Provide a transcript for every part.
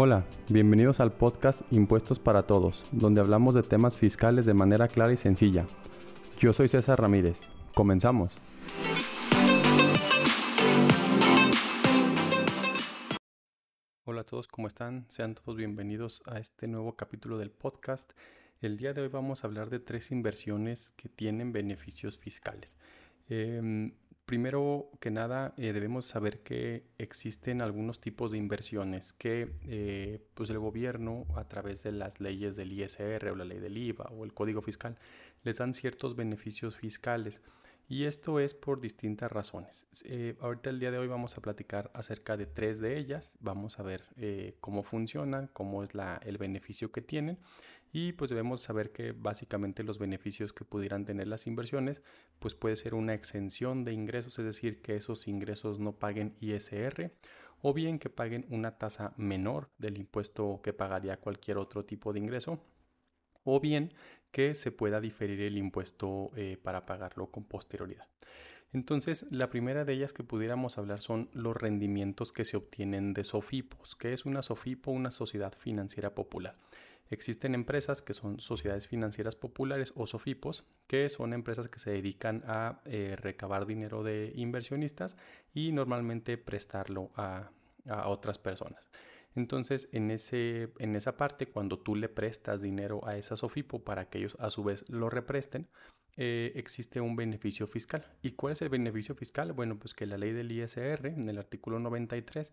Hola, bienvenidos al podcast Impuestos para Todos, donde hablamos de temas fiscales de manera clara y sencilla. Yo soy César Ramírez. Comenzamos. Hola a todos, ¿cómo están? Sean todos bienvenidos a este nuevo capítulo del podcast. El día de hoy vamos a hablar de tres inversiones que tienen beneficios fiscales. Em, Primero que nada, eh, debemos saber que existen algunos tipos de inversiones que eh, pues el gobierno, a través de las leyes del ISR o la ley del IVA o el código fiscal, les dan ciertos beneficios fiscales. Y esto es por distintas razones. Eh, ahorita el día de hoy vamos a platicar acerca de tres de ellas. Vamos a ver cómo funcionan, cómo es el beneficio que tienen y pues debemos saber que básicamente los beneficios que pudieran tener las inversiones pues puede ser una exención de ingresos, es decir, que esos ingresos no paguen ISR o bien que paguen una tasa menor del impuesto que pagaría cualquier otro tipo de ingreso o bien que se pueda diferir el impuesto eh, para pagarlo con posterioridad. Entonces, la primera de ellas que pudiéramos hablar son los rendimientos que se obtienen de SOFIPOS. que es una SOFIPO? Una sociedad financiera popular. Existen empresas que son sociedades financieras populares o SOFIPOS, que son empresas que se dedican a eh, recabar dinero de inversionistas y normalmente prestarlo a, otras personas. Entonces, en, ese, en esa parte, cuando tú le prestas dinero a esa SOFIPO para que ellos a su vez lo represten, eh, existe un beneficio fiscal. ¿Y cuál es el beneficio fiscal? Bueno, pues que la ley del ISR, en el artículo 93,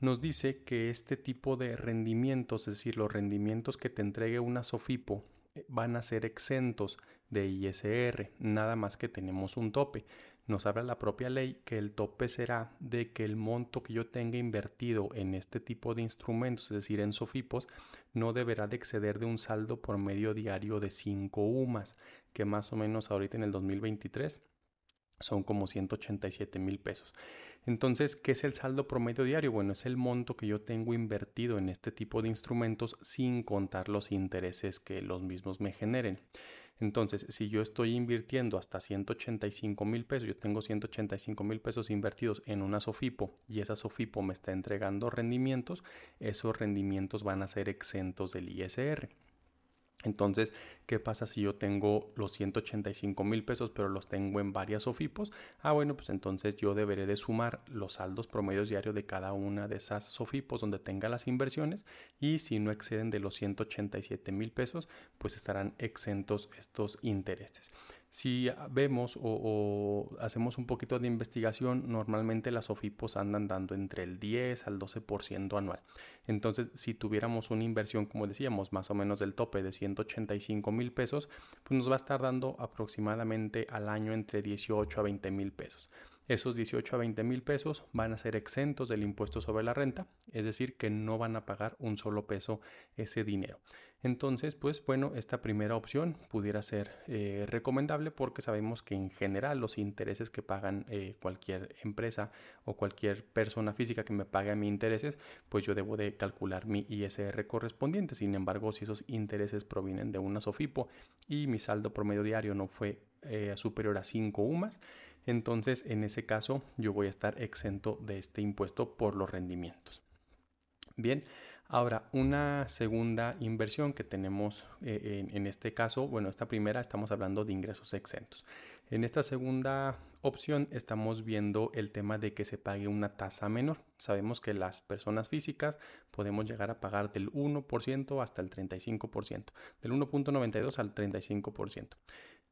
nos dice que este tipo de rendimientos, es decir, los rendimientos que te entregue una SOFIPO, eh, van a ser exentos de ISR, nada más que tenemos un tope. Nos habla la propia ley que el tope será de que el monto que yo tenga invertido en este tipo de instrumentos, es decir, en SOFIPOS, no deberá de exceder de un saldo por medio diario de 5 UMAS, que más o menos ahorita en el 2023 son como 187 mil pesos. Entonces, ¿qué es el saldo promedio diario? Bueno, es el monto que yo tengo invertido en este tipo de instrumentos sin contar los intereses que los mismos me generen. Entonces, si yo estoy invirtiendo hasta 185 mil pesos, yo tengo 185 mil pesos invertidos en una SOFIPO y esa SOFIPO me está entregando rendimientos, esos rendimientos van a ser exentos del ISR. Entonces, ¿qué pasa si yo tengo los 185 mil pesos, pero los tengo en varias SOFIPOS? Ah, bueno, pues entonces yo deberé de sumar los saldos promedios diarios de cada una de esas SOFIPOS donde tenga las inversiones y si no exceden de los 187 mil pesos, pues estarán exentos estos intereses. Si vemos o, hacemos un poquito de investigación, normalmente las OFIPOS andan dando entre el 10 al 12% anual. Entonces, si tuviéramos una inversión, como decíamos, más o menos del tope de 185 mil pesos, pues nos va a estar dando aproximadamente al año entre 18 a 20 mil pesos. Esos 18 a 20 mil pesos van a ser exentos del impuesto sobre la renta, es decir, que no van a pagar un solo peso ese dinero. Entonces, pues bueno, esta primera opción pudiera ser eh, recomendable porque sabemos que en general los intereses que pagan eh, cualquier empresa o cualquier persona física que me pague a mis intereses, pues yo debo de calcular mi ISR correspondiente. Sin embargo, si esos intereses provienen de una SOFIPO y mi saldo promedio diario no fue eh, superior a 5 UMAS, entonces en ese caso yo voy a estar exento de este impuesto por los rendimientos. Bien, ahora una segunda inversión que tenemos eh, en, este caso, bueno, esta primera estamos hablando de ingresos exentos. En esta segunda opción estamos viendo el tema de que se pague una tasa menor. Sabemos que las personas físicas podemos llegar a pagar del 1% hasta el 35%, del 1.92 al 35%.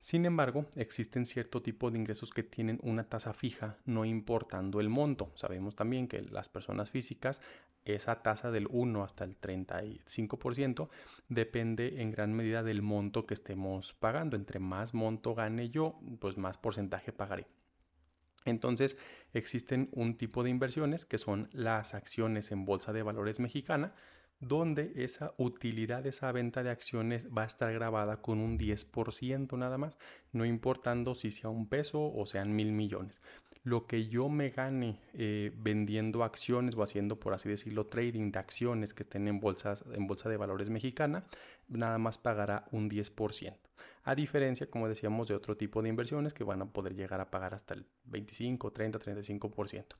Sin embargo, existen cierto tipo de ingresos que tienen una tasa fija, no importando el monto. Sabemos también que las personas físicas, esa tasa del 1 hasta el 35% depende en gran medida del monto que estemos pagando. Entre más monto gane yo, pues más porcentaje pagaré. Entonces, existen un tipo de inversiones que son las acciones en bolsa de valores mexicana, donde esa utilidad, esa venta de acciones va a estar grabada con un 10% nada más, no importando si sea un peso o sean mil millones. Lo que yo me gane eh, vendiendo acciones o haciendo, por así decirlo, trading de acciones que estén en, bolsas, en bolsa de valores mexicana, nada más pagará un 10%. A diferencia, como decíamos, de otro tipo de inversiones que van a poder llegar a pagar hasta el 25, 30, 35%.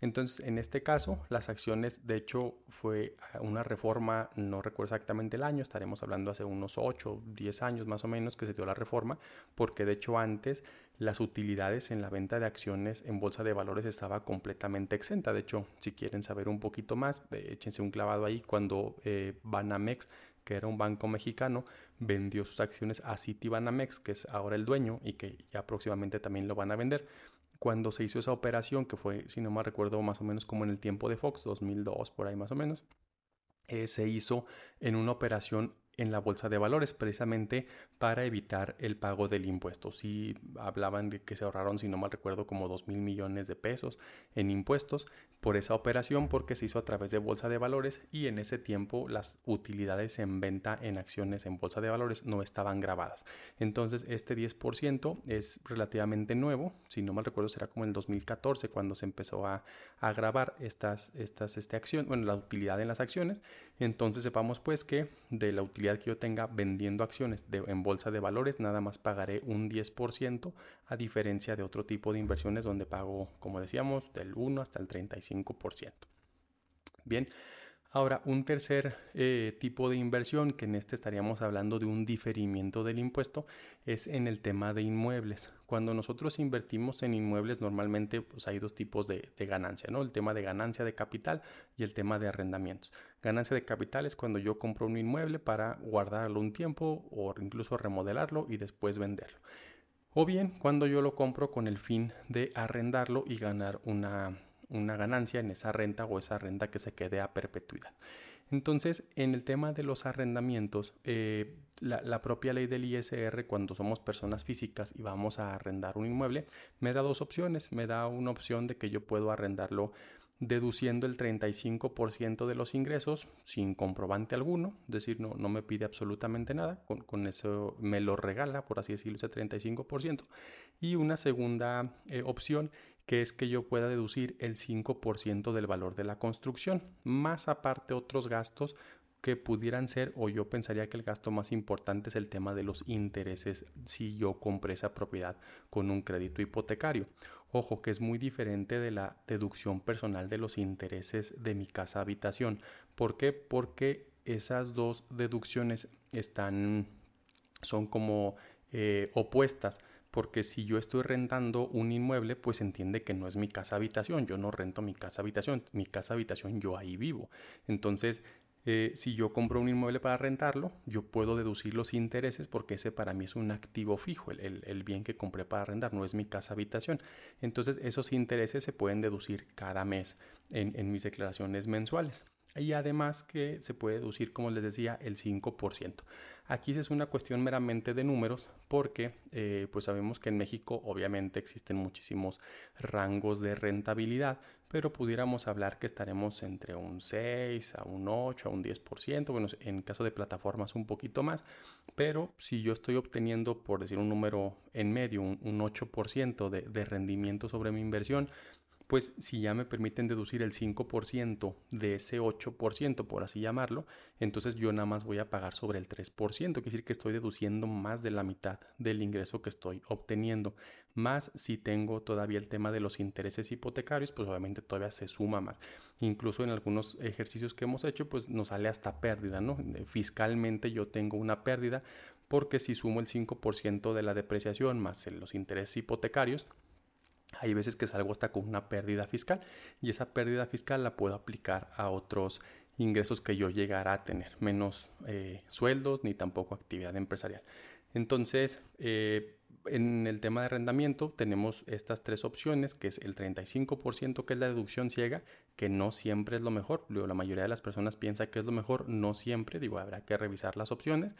Entonces, en este caso, las acciones, de hecho, fue una reforma, no recuerdo exactamente el año, estaremos hablando hace unos 8, 10 años más o menos que se dio la reforma, porque de hecho antes las utilidades en la venta de acciones en bolsa de valores estaba completamente exenta. De hecho, si quieren saber un poquito más, eh, échense un clavado ahí cuando eh, Banamex que era un banco mexicano, vendió sus acciones a Citibanamex, que es ahora el dueño y que ya próximamente también lo van a vender cuando se hizo esa operación, que fue, si no me recuerdo, más o menos como en el tiempo de Fox, 2002, por ahí más o menos, eh, se hizo en una operación en la bolsa de valores precisamente para evitar el pago del impuesto. Si hablaban de que se ahorraron, si no mal recuerdo, como 2 mil millones de pesos en impuestos por esa operación porque se hizo a través de bolsa de valores y en ese tiempo las utilidades en venta en acciones en bolsa de valores no estaban grabadas. Entonces este 10% es relativamente nuevo, si no mal recuerdo será como en el 2014 cuando se empezó a, a grabar estas, estas este acción, bueno, la utilidad en las acciones. Entonces sepamos pues que de la utilidad que yo tenga vendiendo acciones en bolsa de valores, nada más pagaré un 10% a diferencia de otro tipo de inversiones donde pago, como decíamos, del 1 hasta el 35%. Bien, Ahora, un tercer eh, tipo de inversión, que en este estaríamos hablando de un diferimiento del impuesto, es en el tema de inmuebles. Cuando nosotros invertimos en inmuebles, normalmente pues, hay dos tipos de, de, ganancia, ¿no? El tema de ganancia de capital y el tema de arrendamientos. Ganancia de capital es cuando yo compro un inmueble para guardarlo un tiempo o incluso remodelarlo y después venderlo. O bien cuando yo lo compro con el fin de arrendarlo y ganar una una ganancia en esa renta o esa renta que se quede a perpetuidad. Entonces, en el tema de los arrendamientos, eh, la, propia ley del ISR, cuando somos personas físicas y vamos a arrendar un inmueble, me da dos opciones. Me da una opción de que yo puedo arrendarlo deduciendo el 35% de los ingresos sin comprobante alguno, es decir, no, no me pide absolutamente nada, con, eso me lo regala, por así decirlo, ese 35%. Y una segunda eh, opción que es que yo pueda deducir el 5% del valor de la construcción, más aparte otros gastos que pudieran ser, o yo pensaría que el gasto más importante es el tema de los intereses si yo compré esa propiedad con un crédito hipotecario. Ojo, que es muy diferente de la deducción personal de los intereses de mi casa habitación. ¿Por qué? Porque esas dos deducciones están, son como eh, opuestas porque si yo estoy rentando un inmueble, pues entiende que no es mi casa habitación, yo no rento mi casa habitación, mi casa habitación yo ahí vivo. Entonces, eh, si yo compro un inmueble para rentarlo, yo puedo deducir los intereses porque ese para mí es un activo fijo, el, bien que compré para arrendar, no es mi casa habitación. Entonces, esos intereses se pueden deducir cada mes en mis declaraciones mensuales y además que se puede deducir, como les decía, el 5%. Aquí es una cuestión meramente de números porque eh, pues sabemos que en México obviamente existen muchísimos rangos de rentabilidad, pero pudiéramos hablar que estaremos entre un 6 a un 8 a un 10%, bueno, en caso de plataformas un poquito más, pero si yo estoy obteniendo, por decir un número en medio, un, 8% de, de rendimiento sobre mi inversión, pues si ya me permiten deducir el 5% de ese 8%, por así llamarlo, entonces yo nada más voy a pagar sobre el 3%, quiere decir que estoy deduciendo más de la mitad del ingreso que estoy obteniendo. Más si tengo todavía el tema de los intereses hipotecarios, pues obviamente todavía se suma más. Incluso en algunos ejercicios que hemos hecho, pues nos sale hasta pérdida, ¿no? Fiscalmente yo tengo una pérdida porque si sumo el 5% de la depreciación más los intereses hipotecarios, hay veces que salgo hasta con una pérdida fiscal y esa pérdida fiscal la puedo aplicar a otros ingresos que yo llegara a tener, menos eh, sueldos ni tampoco actividad empresarial. Entonces, eh, en el tema de arrendamiento tenemos estas tres opciones, que es el 35% que es la deducción ciega, que no siempre es lo mejor. la mayoría de las personas piensa que es lo mejor, no siempre, digo, habrá que revisar las opciones.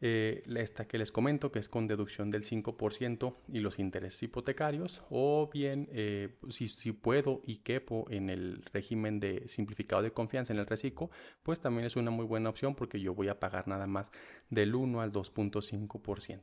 Eh, esta que les comento, que es con deducción del 5% y los intereses hipotecarios, o bien eh, si, si, puedo y quepo en el régimen de simplificado de confianza en el reciclo, pues también es una muy buena opción porque yo voy a pagar nada más del 1 al 2.5%.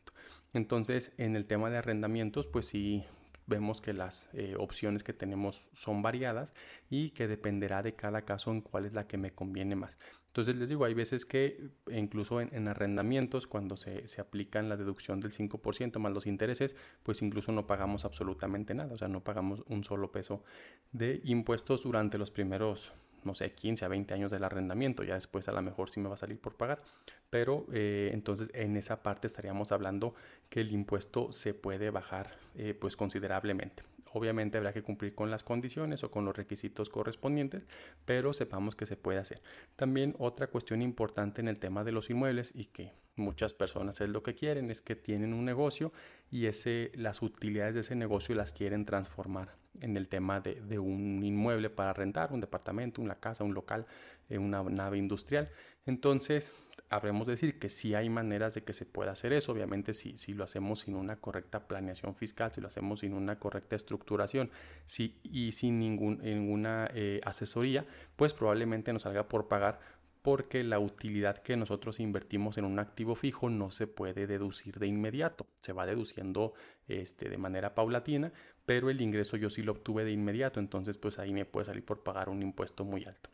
Entonces, en el tema de arrendamientos, pues sí vemos que las eh, opciones que tenemos son variadas y que dependerá de cada caso en cuál es la que me conviene más. Entonces les digo, hay veces que incluso en, arrendamientos, cuando se, se, aplican la deducción del 5% más los intereses, pues incluso no pagamos absolutamente nada, o sea, no pagamos un solo peso de impuestos durante los primeros no sé, 15 a 20 años del arrendamiento, ya después a lo mejor sí me va a salir por pagar, pero eh, entonces en esa parte estaríamos hablando que el impuesto se puede bajar eh, pues considerablemente. Obviamente habrá que cumplir con las condiciones o con los requisitos correspondientes, pero sepamos que se puede hacer. También otra cuestión importante en el tema de los inmuebles y que muchas personas es lo que quieren, es que tienen un negocio y ese, las utilidades de ese negocio las quieren transformar en el tema de, de un inmueble para rentar, un departamento, una casa, un local, eh, una nave industrial. Entonces, habremos de decir que sí hay maneras de que se pueda hacer eso, obviamente si, si lo hacemos sin una correcta planeación fiscal, si lo hacemos sin una correcta estructuración si, y sin ningún, ninguna eh, asesoría, pues probablemente nos salga por pagar porque la utilidad que nosotros invertimos en un activo fijo no se puede deducir de inmediato, se va deduciendo este, de manera paulatina, pero el ingreso yo sí lo obtuve de inmediato, entonces pues ahí me puede salir por pagar un impuesto muy alto.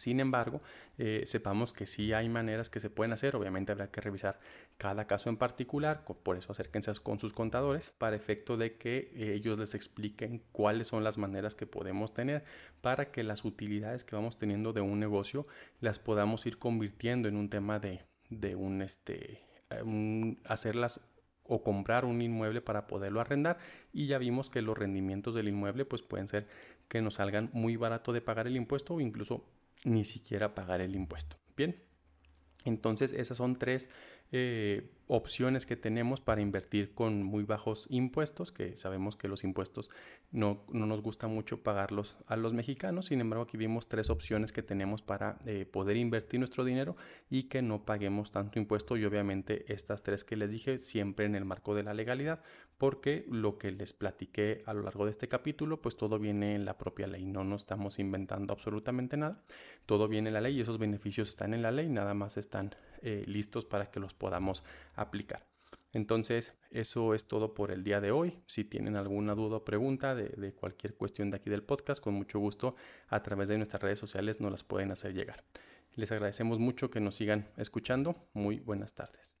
Sin embargo, eh, sepamos que sí hay maneras que se pueden hacer, obviamente habrá que revisar cada caso en particular, por eso acérquense con sus contadores para efecto de que eh, ellos les expliquen cuáles son las maneras que podemos tener para que las utilidades que vamos teniendo de un negocio las podamos ir convirtiendo en un tema de, un, este, hacerlas o comprar un inmueble para poderlo arrendar. Y ya vimos que los rendimientos del inmueble pues pueden ser que nos salgan muy barato de pagar el impuesto o incluso ni siquiera pagar el impuesto. Bien, entonces esas son tres eh, opciones que tenemos para invertir con muy bajos impuestos, que sabemos que los impuestos no, nos gusta mucho pagarlos a los mexicanos, sin embargo aquí vimos tres opciones que tenemos para eh, poder invertir nuestro dinero y que no paguemos tanto impuesto. Y obviamente estas tres que les dije siempre en el marco de la legalidad, porque lo que les platiqué a lo largo de este capítulo, pues todo viene en la propia ley, no nos estamos inventando absolutamente nada, todo viene en la ley y esos beneficios están en la ley, nada más están eh, listos para que los podamos aplicar. Entonces, eso es todo por el día de hoy. Si tienen alguna duda o pregunta de, cualquier cuestión de aquí del podcast, con mucho gusto a través de nuestras redes sociales nos las pueden hacer llegar. Les agradecemos mucho que nos sigan escuchando. Muy buenas tardes.